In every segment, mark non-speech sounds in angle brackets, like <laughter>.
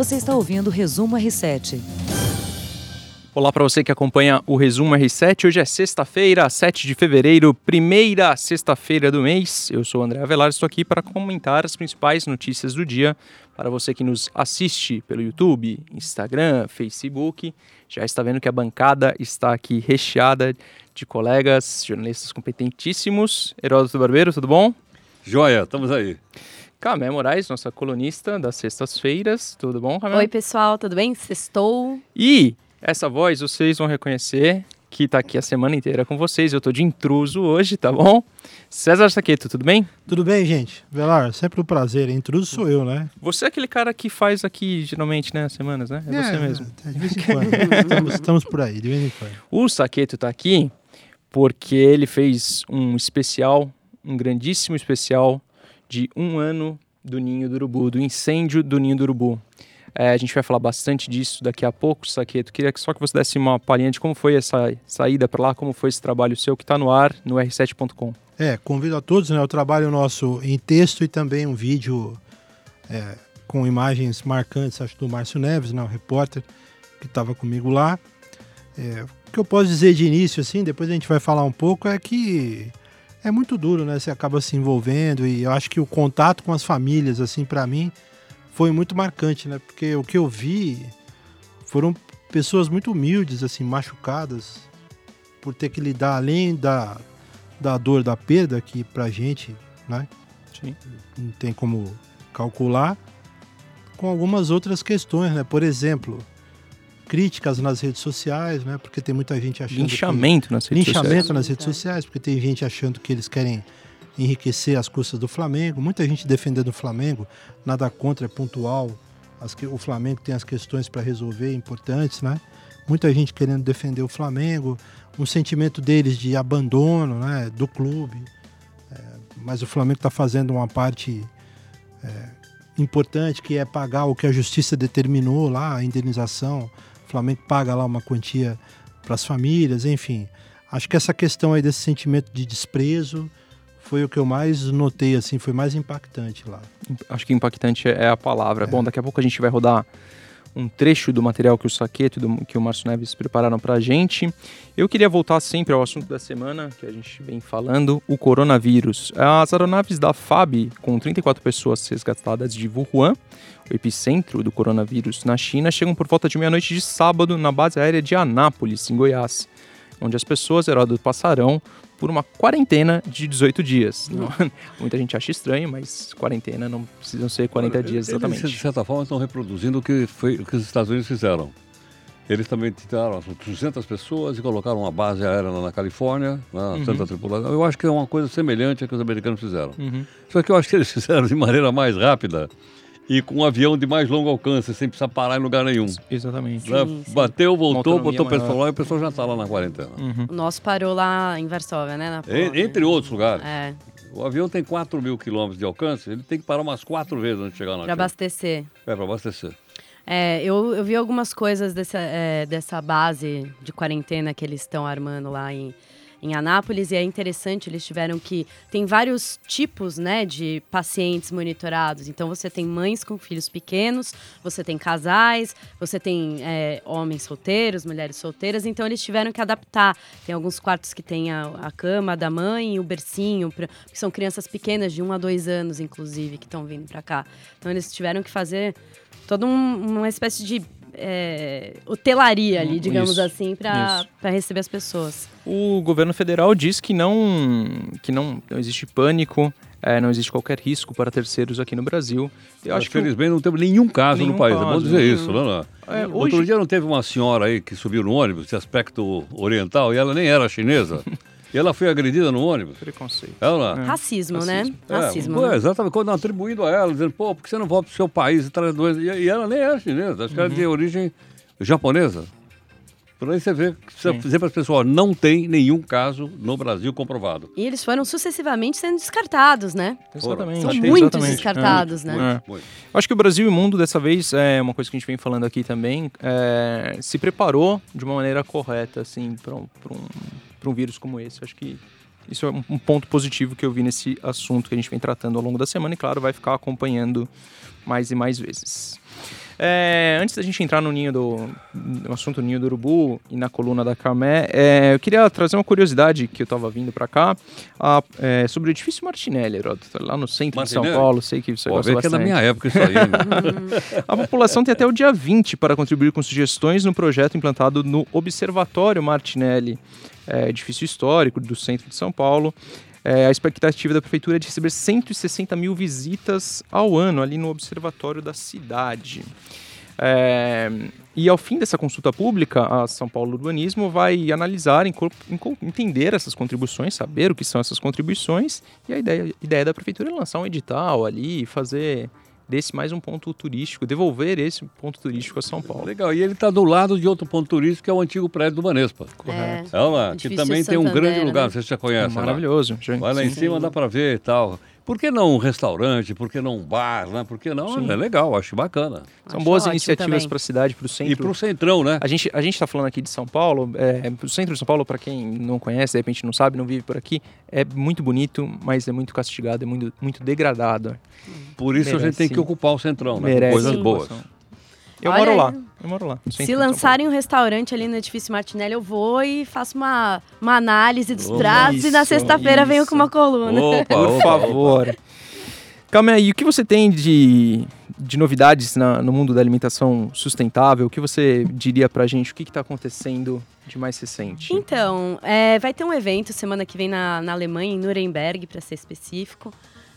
Você está ouvindo o Resumo R7. Olá para você que acompanha o Resumo R7. Hoje é sexta-feira, 7 de fevereiro, primeira sexta-feira do mês. Eu sou o André Avelar, estou aqui para comentar as principais notícias do dia. Para você que nos assiste pelo YouTube, Instagram, Facebook, já está vendo que a bancada está aqui recheada de colegas, jornalistas competentíssimos. Heródoto Barbeiro, tudo bom? Joia, estamos aí. Camé Moraes, nossa colunista das sextas-feiras. Tudo bom, Camé? Oi, pessoal, tudo bem? Sextou. E essa voz vocês vão reconhecer que está aqui a semana inteira com vocês. Eu estou de intruso hoje, tá bom? César Saqueto, tudo bem? Tudo bem, gente? Velar, sempre um prazer. Intruso sou eu, né? Você é aquele cara que faz aqui, geralmente, né, semanas, né? É, é você mesmo. De vez em quando. <laughs> estamos, estamos, por aí, de vez em quando. O Saqueto está aqui porque ele fez um especial, um grandíssimo especial de um ano do Ninho do Urubu, do incêndio do Ninho do Urubu. É, a gente vai falar bastante disso daqui a pouco, Saqueto. Queria só que você desse uma palhinha de como foi essa saída para lá, como foi esse trabalho seu que está no ar no r7.com. É, convido a todos, né? O trabalho nosso em texto e também um vídeo é, com imagens marcantes, acho, do Márcio Neves, né, o repórter que estava comigo lá. É, o que eu posso dizer de início, assim, depois a gente vai falar um pouco, é que é muito duro, né? Você acaba se envolvendo e eu acho que o contato com as famílias, assim, para mim, foi muito marcante, né? Porque o que eu vi foram pessoas muito humildes, assim, machucadas por ter que lidar além da, da dor da perda que pra gente, né? Sim. Não tem como calcular com algumas outras questões, né? Por exemplo, críticas nas redes sociais, né? Porque tem muita gente achando linchamento que... nas redes linchamento sociais. nas redes sociais, porque tem gente achando que eles querem enriquecer as custas do Flamengo. Muita gente defendendo o Flamengo, nada contra, é pontual. As que, o Flamengo tem as questões para resolver importantes, né? Muita gente querendo defender o Flamengo, um sentimento deles de abandono, né? Do clube. É, mas o Flamengo está fazendo uma parte é, importante que é pagar o que a justiça determinou lá, a indenização o Flamengo paga lá uma quantia para as famílias, enfim. Acho que essa questão aí desse sentimento de desprezo foi o que eu mais notei, assim, foi mais impactante lá. Acho que impactante é a palavra. É. Bom, daqui a pouco a gente vai rodar um trecho do material que o Saqueto e que o Márcio Neves prepararam para a gente. Eu queria voltar sempre ao assunto da semana, que a gente vem falando, o coronavírus. As aeronaves da FAB, com 34 pessoas resgatadas de Wuhan, o epicentro do coronavírus na China, chegam por volta de meia-noite de sábado na base aérea de Anápolis, em Goiás, onde as pessoas, Heródoto, passarão por uma quarentena de 18 dias. Não, <laughs> muita gente acha estranho, mas quarentena não precisam ser 40 Olha, dias exatamente. Eles, de certa forma, estão reproduzindo o que, foi, o que os Estados Unidos fizeram. Eles também tiraram 200 pessoas e colocaram uma base aérea na Califórnia, na uhum. Santa Tripulação. Eu acho que é uma coisa semelhante ao que os americanos fizeram. Uhum. Só que eu acho que eles <laughs> fizeram de maneira mais rápida e com um avião de mais longo alcance, sem precisar parar em lugar nenhum. Exatamente. Né? Sim, sim. Bateu, voltou, botou o pessoal lá e o pessoal já está lá na quarentena. Uhum. O nosso parou lá em Varsóvia, né? entre outros lugares. É. O avião tem 4 mil quilômetros de alcance, ele tem que parar umas quatro vezes antes de chegar na Para abastecer. É, para abastecer. É, eu, eu vi algumas coisas dessa, é, dessa base de quarentena que eles estão armando lá em, em Anápolis e é interessante, eles tiveram que. Tem vários tipos né, de pacientes monitorados. Então você tem mães com filhos pequenos, você tem casais, você tem é, homens solteiros, mulheres solteiras, então eles tiveram que adaptar. Tem alguns quartos que tem a, a cama da mãe e o bercinho, pra, que são crianças pequenas, de um a dois anos, inclusive, que estão vindo para cá. Então eles tiveram que fazer toda um, uma espécie de é, hotelaria ali, digamos isso, assim, para receber as pessoas. O governo federal diz que não, que não, não existe pânico, é, não existe qualquer risco para terceiros aqui no Brasil. Eu acho felizmente que... não teve nenhum caso nenhum no país, caso, é bom dizer isso, não, não. É, hoje... Outro dia não teve uma senhora aí que subiu no ônibus de aspecto oriental e ela nem era chinesa. <laughs> E ela foi agredida no ônibus. Preconceito. Ela... É. Racismo, né? Racismo, é, Racismo. Pô, né? Exatamente, quando atribuindo a ela, dizendo, pô, por que você não volta pro seu país e traz doença? E, ela nem é chinesa, acho que uhum. ela é de origem japonesa. Por aí você vê, precisa dizer para as pessoas, não tem nenhum caso no Brasil comprovado. E eles foram sucessivamente sendo descartados, né? Exatamente. São muitos descartados, é. né? É. Acho que o Brasil e o mundo, dessa vez, é uma coisa que a gente vem falando aqui também, é, se preparou de uma maneira correta, assim, para um, um, um vírus como esse. Acho que isso é um ponto positivo que eu vi nesse assunto que a gente vem tratando ao longo da semana e, claro, vai ficar acompanhando mais e mais vezes. É, antes da gente entrar no ninho do no assunto ninho do urubu e na coluna da Camé, é, eu queria trazer uma curiosidade que eu estava vindo para cá a, é, sobre o edifício Martinelli, Heródoto, lá no centro de São Martinelli? Paulo. Sei que você Pô, gosta que é da minha época isso aí. né? <laughs> A população tem até o dia 20 para contribuir com sugestões no projeto implantado no Observatório Martinelli, é, edifício histórico do centro de São Paulo. É, a expectativa da prefeitura é de receber 160 mil visitas ao ano ali no observatório da cidade. É, e ao fim dessa consulta pública, a São Paulo Urbanismo vai analisar, entender essas contribuições, saber o que são essas contribuições, e a ideia, a ideia da prefeitura é lançar um edital ali, fazer desse mais um ponto turístico, devolver esse ponto turístico a São Paulo. Legal, e ele está do lado de outro ponto turístico, que é o antigo prédio do Banespa. Correto. É lá, que também tem um grande lugar, né? não sei se você já conhece. lá. Maravilhoso. Vai lá em sim. cima, dá para ver e tal. Por que não um restaurante? Por que não um bar? Né? Por que não? Sim. É legal, acho bacana. São Acho boas iniciativas para a cidade, para o centro. E para o centrão, né? A gente a gente está falando aqui de São Paulo, é, o centro de São Paulo, para quem não conhece, de repente não sabe, não vive por aqui, é muito bonito, mas é muito castigado, é muito, muito degradado. Por isso a gente tem merece- que ocupar o centrão, né? Com Merece coisas Sim. boas. Eu Olha moro aí. lá, eu moro lá. Se lançarem um restaurante ali no edifício Martinelli, eu vou e faço uma, uma análise dos pratos e na sexta-feira venho com uma coluna. Opa, Por favor. Calma aí, o que você tem de, de novidades na- no mundo da alimentação sustentável? O que você diria pra gente? O que está acontecendo de mais recente? Então, é, vai ter um evento semana que vem na, na Alemanha, em Nuremberg, para ser específico.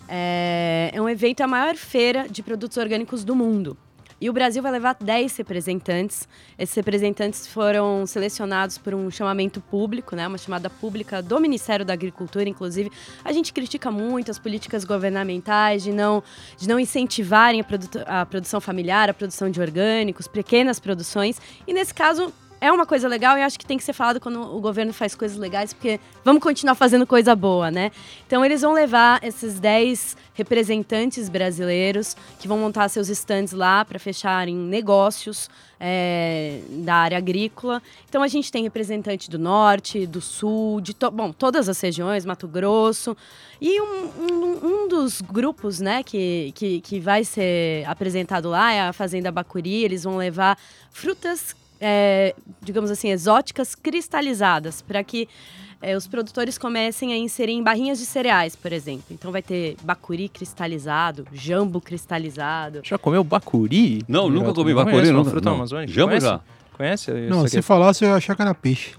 É, é um evento, a maior feira de produtos orgânicos do mundo. E o Brasil vai levar 10 representantes. Esses representantes foram selecionados por um chamamento público, né, uma chamada pública do Ministério da Agricultura, inclusive. A gente critica muito as políticas governamentais de não, de não incentivarem a, produ- a produção familiar, a produção de orgânicos, pequenas produções. E nesse caso, é uma coisa legal e acho que tem que ser falado quando o governo faz coisas legais, porque vamos continuar fazendo coisa boa, né? Então eles vão levar esses 10 representantes brasileiros que vão montar seus estandes lá para fecharem negócios é, da área agrícola. Então a gente tem representante do norte, do sul, de to bom, todas as regiões, Mato Grosso. E um, um- um dos grupos né, que, que, que vai ser apresentado lá é a Fazenda Bacuri. Eles vão levar frutas é, digamos assim, exóticas cristalizadas, para que é, os produtores comecem a inserir em barrinhas de cereais, por exemplo. Então vai ter bacuri cristalizado, jambo cristalizado. Já comeu bacuri? Não, nunca comi Não bacuri, conhece nunca. fruta não. amazônica? Jambo Conhece? já. Conhece? Não, se falasse eu ia achar que era peixe.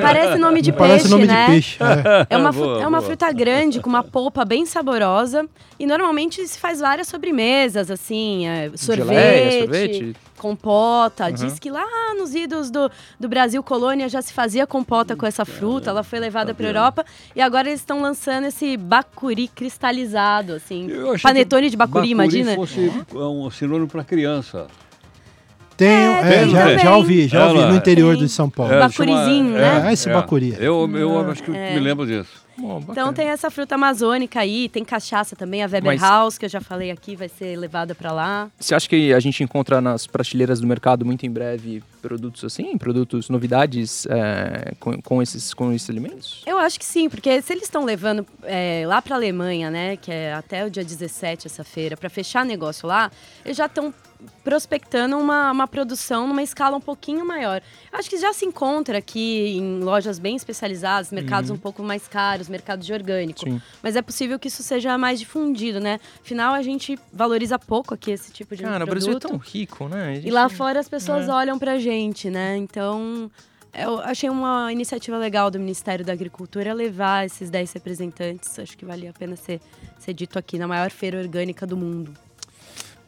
Parece nome de <laughs> Parece peixe, nome né? de peixe. é. É uma, Boa, é uma boa. fruta grande, com uma polpa bem saborosa. E normalmente se faz várias sobremesas, assim, é, sorvete, Geleia, sorvete? compota. Uhum. Diz que lá nos idos do, do Brasil colônia já se fazia compota com essa fruta. Ela foi levada para? Europa. E agora eles estão lançando esse bacuri cristalizado, assim. Panetone de bacuri, imagina? fosse um sinônimo para criança. Tenho, É, é, tem já, já ouvi, já ouvi Ela- no interior Tem. de São Paulo. É. É, Bacurizinho, chama- né? É, esse bacuri. Eu, eu acho que me lembro disso. Bom. Então tem essa fruta amazônica aí, tem cachaça também, a Weber Mas- House, que eu já falei aqui, vai ser levada para lá. Você acha que a gente encontra nas prateleiras do mercado muito em breve produtos assim? Produtos, novidades é, com, com esses, com esses alimentos? Eu acho que sim, porque se eles estão levando é, lá para a Alemanha, né, que é até o dia 17 essa feira, para fechar negócio lá, eles já estão prospectando uma, uma produção numa escala um pouquinho maior. Acho que já se encontra aqui em lojas bem especializadas, mercados um pouco mais caros, mercado de orgânico. Sim. Mas é possível que isso seja mais difundido, né? Afinal, a gente valoriza pouco aqui esse tipo de Cara, o produto. Brasil é tão rico, né? A E gente- lá fora as pessoas É. olham pra gente, né? Então, eu achei uma iniciativa legal do Ministério da Agricultura levar esses 10 representantes. Acho que valia a pena ser, ser dito aqui na maior feira orgânica do mundo.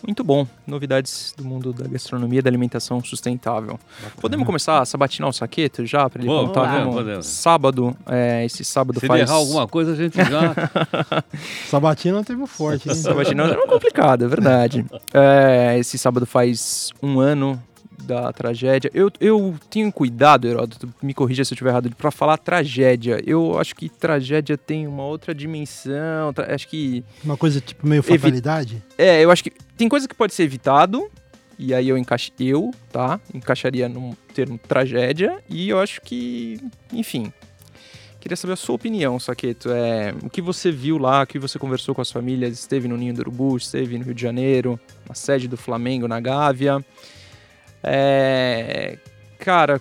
Muito bom. Novidades do mundo da gastronomia e da alimentação sustentável. Podemos começar a sabatinar o saqueto já? Pra ele Vamos, contar como sábado, é, esse sábado Se faz... ele errar alguma coisa, a gente já. <laughs> Sabatina teve forte, hein? Sabatinão é complicado, é verdade. É, esse sábado faz um ano da tragédia. Eu, eu tenho cuidado, Heródoto, me corrija se eu estiver errado, pra falar tragédia. Eu acho que tragédia tem uma outra dimensão. Acho que. Uma coisa tipo meio fatalidade. É, eu acho que tem coisa que pode ser evitado. E aí eu encaixo. Eu, tá? Encaixaria num termo tragédia. E eu acho que. Enfim. Queria saber a sua opinião, Saqueto. É, o que você viu lá, o que você conversou com as famílias, esteve no Ninho do Urubu, esteve no Rio de Janeiro, na sede do Flamengo, na Gávea. É, cara,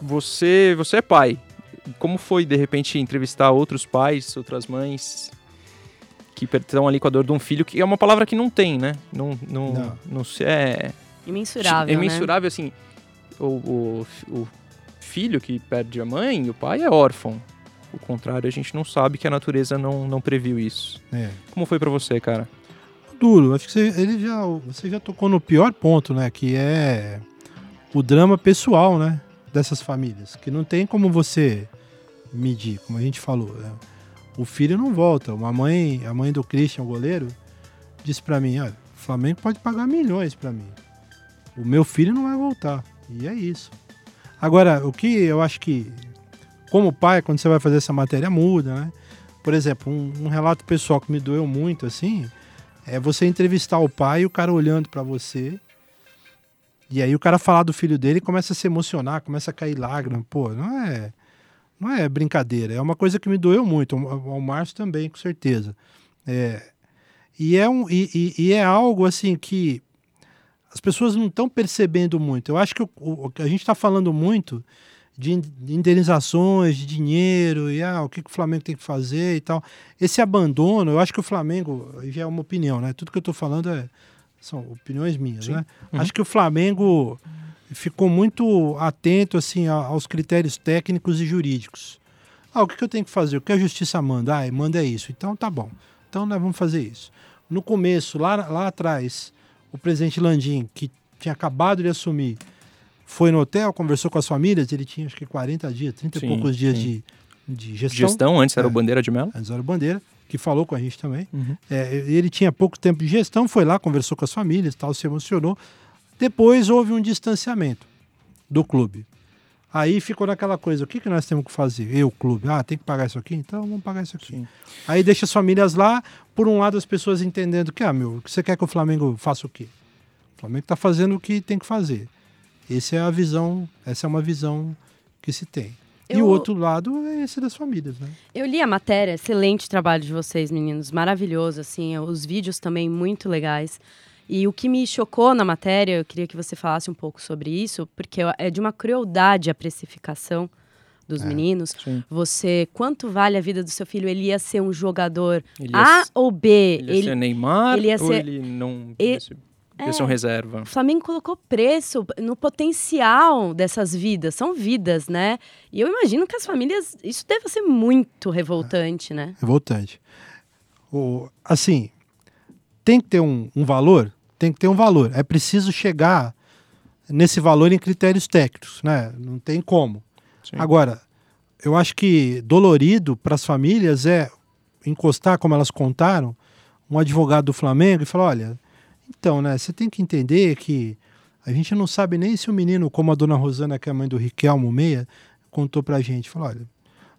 você, você é pai. Como foi, de repente, entrevistar outros pais, outras mães que estão ali com a dor de um filho, que é uma palavra que não tem, né? Não, não, não. não se é... Imensurável, É imensurável, né? assim, o, o, o filho que perde a mãe, o pai é órfão. O contrário, a gente não sabe que a natureza não, não previu isso. É. Como foi para você, cara? Duro. Acho que você, ele já, você já tocou no pior ponto, né? Que é o drama pessoal, né? Dessas famílias. Que não tem como você medir, como a gente falou. Né? O filho não volta. Uma mãe, a mãe do Christian, o goleiro, disse para mim: olha, o Flamengo pode pagar milhões para mim. O meu filho não vai voltar. E é isso. Agora, o que eu acho que, como pai, quando você vai fazer essa matéria, muda, né? Por exemplo, um, um relato pessoal que me doeu muito, assim, é você entrevistar o pai e o cara olhando para você e aí o cara falar do filho dele começa a se emocionar, começa a cair lágrimas. Pô, não é, não é brincadeira. É uma coisa que me doeu muito. Ao Márcio também, com certeza. É, e, é um, e, e, é algo assim que as pessoas não estão percebendo muito. Eu acho que o, o a gente está falando muito de indenizações, de dinheiro, e ah, o que, que o Flamengo tem que fazer e tal. Esse abandono, eu acho que o Flamengo, já é uma opinião, né? Tudo que eu estou falando é são opiniões minhas, Sim. né? Uhum. Acho que o Flamengo ficou muito atento assim aos critérios técnicos e jurídicos. Ah, o que eu tenho que fazer? O que a justiça manda? Ah, manda é isso. Então tá bom. Então nós vamos fazer isso. No começo, lá, lá atrás, o presidente Landim, que tinha acabado de assumir, foi no hotel, conversou com as famílias, ele tinha acho que 40 dias, 30 sim, e poucos dias de, de gestão. Gestão, antes era é, o Bandeira de Melo? Antes era o Bandeira que falou com a gente também. Uhum. É, ele tinha pouco tempo de gestão, foi lá, conversou com as famílias, tal, se emocionou. Depois houve um distanciamento do clube. Aí ficou naquela coisa, o que, que nós temos que fazer? Eu, clube, ah, tem que pagar isso aqui? Então vamos pagar isso aqui. Sim. Aí deixa as famílias lá, por um lado as pessoas entendendo que, ah, meu, você quer que o Flamengo faça o quê? O Flamengo está fazendo o que tem que fazer. Essa é a visão, essa é uma visão que se tem. Eu... E o outro lado é esse das famílias, né? Eu li a matéria, excelente trabalho de vocês, meninos, maravilhoso, assim, os vídeos também muito legais. E o que me chocou na matéria, eu queria que você falasse um pouco sobre isso, porque é de uma crueldade a precificação dos é, meninos. Sim. Você, quanto vale a vida do seu filho? Ele ia ser um jogador A ou B? Ele ia ele, ser Neymar ele ia ser, ou ele não... Ele, é, ser um reserva. O Flamengo colocou preço no potencial dessas vidas. São vidas, né? E eu imagino que as famílias. Isso deve ser muito revoltante, né? Revoltante. O, assim, tem que ter um, um valor? Tem que ter um valor. É preciso chegar nesse valor em critérios técnicos, né? Não tem como. Sim. Agora, eu acho que dolorido para as famílias é encostar, como elas contaram, um advogado do Flamengo e falar: olha então, né, você tem que entender que a gente não sabe nem se o menino, como a dona Rosana, que é a mãe do Riquelmo Meia, contou pra gente. Falou, olha,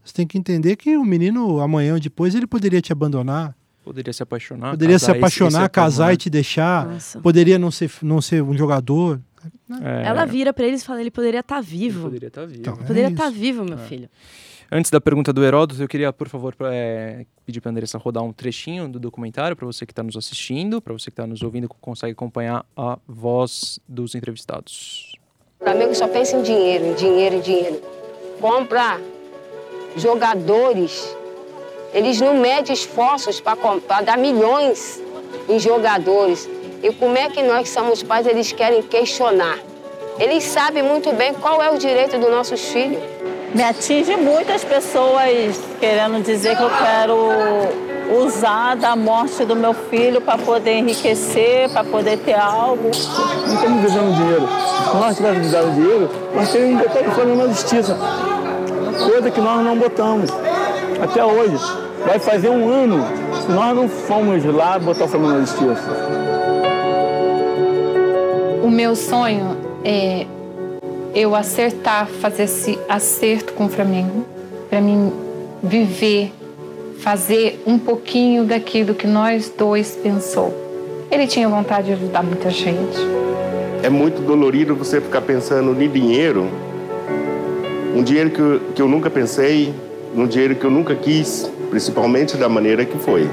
você tem que entender que o menino, amanhã ou depois, ele poderia te abandonar. Poderia se apaixonar. Poderia se apaixonar, esse, casar né? e te deixar. Nossa. Poderia não ser, não ser um jogador. É. Ela vira para eles e fala: ele poderia estar tá vivo. Ele poderia estar tá vivo. Então, poderia estar tá vivo, meu é. filho. Antes da pergunta do Heródoto, eu queria, por favor, é, pedir para a Andressa rodar um trechinho do documentário para você que está nos assistindo, para você que está nos ouvindo, consegue acompanhar a voz dos entrevistados. O Flamengo só pensa em dinheiro, em dinheiro, em dinheiro. Compra jogadores. Eles não medem esforços para dar milhões em jogadores. E como é que nós que somos pais, eles querem questionar? Eles sabem muito bem qual é o direito dos nossos filhos me atinge muitas pessoas querendo dizer que eu quero usar da morte do meu filho para poder enriquecer, para poder ter algo. Não estamos visando dinheiro. Se nós tivéssemos visado dinheiro, nós teríamos botado o Flamengo na justiça. Coisa que nós não botamos. Até hoje. Vai fazer um ano se nós não fomos lá botar o Flamengo na justiça. O meu sonho é eu acertar, fazer esse acerto com o Flamengo, para mim viver, fazer um pouquinho daquilo que nós dois pensou. Ele tinha vontade de ajudar muita gente. É muito dolorido você ficar pensando em dinheiro, um dinheiro que eu, que eu nunca pensei, num dinheiro que eu nunca quis, principalmente da maneira que foi.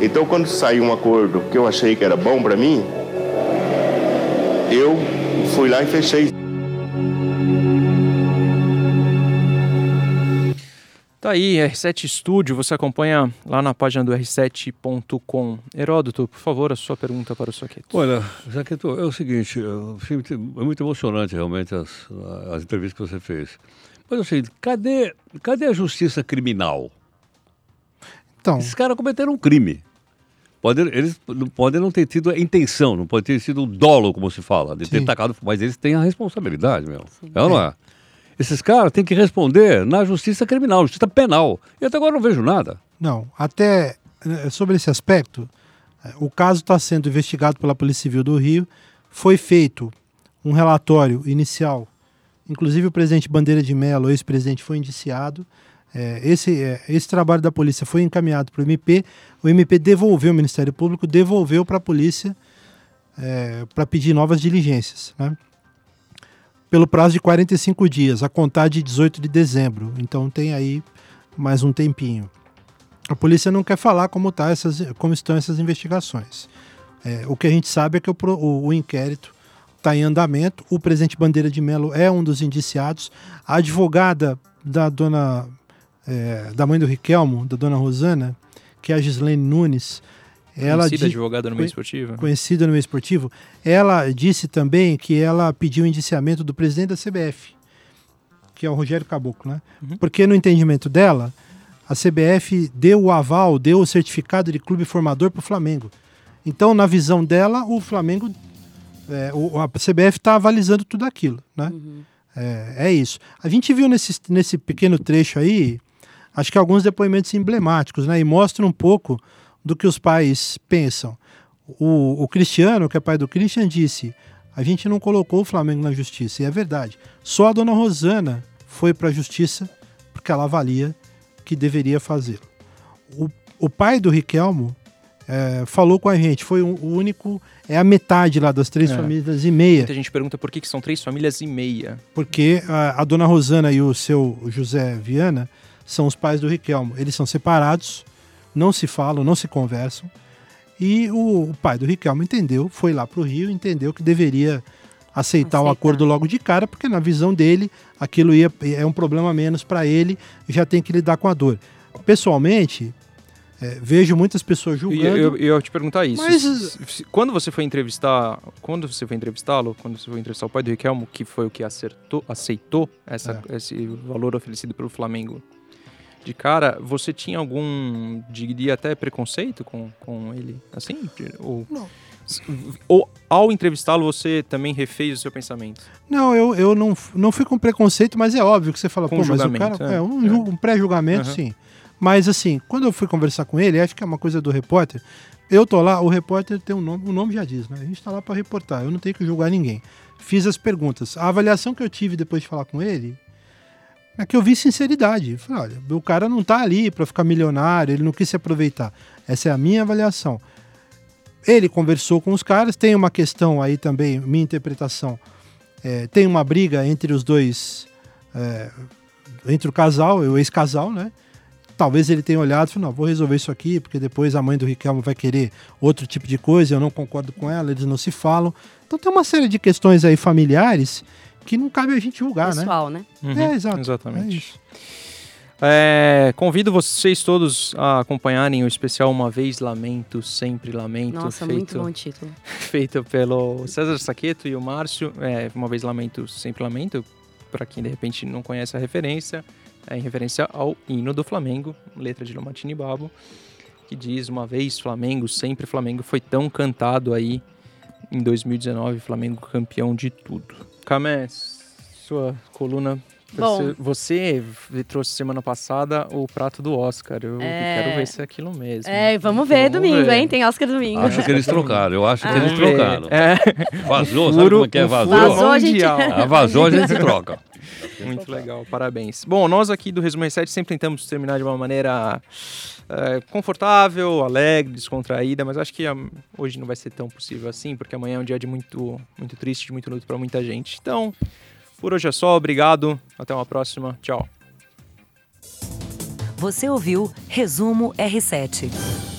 Então, quando saiu um acordo que eu achei que era bom para mim, eu fui lá e fechei. Tá aí, R7 Studio, você acompanha lá na página do r7.com. Heródoto, por favor, a sua pergunta para o Saqueto. Olha, Saqueto, é o seguinte, é muito emocionante realmente as, as entrevistas que você fez. Mas é o seguinte, cadê, cadê a justiça criminal? Então, Esses caras cometeram um crime. Pode, eles podem não ter tido a intenção, não pode ter sido o dolo, como se fala, de ter Sim. tacado, mas eles têm a responsabilidade, meu. É ou não é? Esses caras têm que responder na justiça criminal, justiça penal. E até agora não vejo nada. Não, até eh, sobre esse aspecto, eh, o caso está sendo investigado pela Polícia Civil do Rio. Foi feito um relatório inicial, inclusive o presidente Bandeira de Mello, ex-presidente, foi indiciado. Eh, esse, esse trabalho da polícia foi encaminhado para o MP. O MP devolveu, o Ministério Público devolveu para a polícia para pedir novas diligências. Né? Pelo prazo de 45 dias, a contar de 18 de dezembro. Então tem aí mais um tempinho. A polícia não quer falar como, tá essas, como estão essas investigações. É, o que a gente sabe é que o, o- o inquérito está em andamento. O presidente Bandeira de Mello é um dos indiciados. A advogada da dona é, da mãe do Riquelmo, da dona Rosana, que é a Gislene Nunes, ela Conhecida advogada no meio esportivo. conhecida no meio esportivo, ela disse também que ela pediu o indiciamento do presidente da CBF, que é o Rogério Caboclo, né? Porque no entendimento dela, a CBF deu o aval, deu o certificado de clube formador para o Flamengo. Então, na visão dela, o Flamengo, é, o- a CBF está avalizando tudo aquilo, né? É, é isso. A gente viu nesse, nesse pequeno trecho aí, acho que alguns depoimentos emblemáticos, né? E mostram um pouco do que os pais pensam. O, o Cristiano, que é pai do Christian, disse: a gente não colocou o Flamengo na justiça, e é verdade. Só a dona Rosana foi para a justiça porque ela avalia que deveria fazê-lo. O, o pai do Riquelmo é, falou com a gente, foi o, o único, é a metade lá das três É. famílias e meia, Muita gente pergunta por que, que são três famílias e meia. porque a, a dona Rosana e o seu José Viana são os pais do Riquelmo. Eles são separados, não se falam, não se conversam. E o, o pai do Riquelmo entendeu, foi lá para o Rio, entendeu que deveria aceitar, o Aceitar. acordo logo de cara, porque na visão dele aquilo ia, é um problema menos para ele, já tem que lidar com a dor. Pessoalmente, é, vejo muitas pessoas julgando. eu, eu ia te perguntar isso. Mas- Se- se- Quando você foi entrevistar, quando você foi entrevistá-lo, quando você foi entrevistar o pai do Riquelmo, que foi o que acertou, aceitou essa, É. esse valor oferecido pelo Flamengo de cara, você tinha algum, diria até preconceito com, com ele, assim? Ou, Não. ou ao entrevistá-lo você também refez o seu pensamento? Não, eu, eu não, não fui com preconceito, mas é óbvio que você fala, Com pô, mas o cara. é. É, um, É. um pré-julgamento, Aham. sim. Mas assim, quando eu fui conversar com ele, acho que é uma coisa do repórter. Eu tô lá, o repórter tem um nome, o nome já diz, né? A gente tá lá para reportar, eu não tenho que julgar ninguém. Fiz as perguntas. A avaliação que eu tive depois de falar com ele é que eu vi sinceridade. Eu Falei, olha, o cara não tá ali para ficar milionário, ele não quis se aproveitar. Essa é a minha avaliação. Ele conversou com os caras, tem uma questão aí também, minha interpretação. É, tem uma briga entre os dois, é, entre o casal, o ex-casal, né? Talvez ele tenha olhado e falou, não, vou resolver isso aqui, porque depois a mãe do Riquelmo vai querer outro tipo de coisa, eu não concordo com ela, eles não se falam. Então tem uma série de questões aí familiares que não cabe a gente julgar, né? Pessoal, né? É, exato. Exatamente. É isso. É, convido vocês todos a acompanharem o especial Uma Vez Lamento, Sempre Lamento, Nossa, feito, muito bom título. <laughs> feito pelo César Saqueto e o Márcio. É, uma Vez Lamento, Sempre Lamento, para quem de repente não conhece a referência, é em referência ao hino do Flamengo, letra de Lomatini Babo, que diz Uma vez Flamengo, sempre Flamengo, foi tão cantado aí em 2019, Flamengo campeão de tudo. Camés, sua coluna Bom. você, você trouxe semana passada o prato do Oscar. Eu É. quero ver se é aquilo mesmo. É, vamos ver Vamos domingo, ver. hein? Tem Oscar domingo. Acho que eles trocaram, eu acho que Ah. eles Vamos ver. trocaram. É, Vazou, <laughs> sabe como é que é vazou? Vazou, a gente-. Ah, vazou, a gente troca. <laughs> Muito legal, parabéns. Bom, nós aqui do Resumo R7 sempre tentamos terminar de uma maneira é, confortável, alegre, descontraída, mas acho que ah, hoje não vai ser tão possível assim, porque amanhã é um dia de muito, muito triste, de muito luto para muita gente. Então, por hoje é só, obrigado, até uma próxima, tchau. Você ouviu Resumo R7.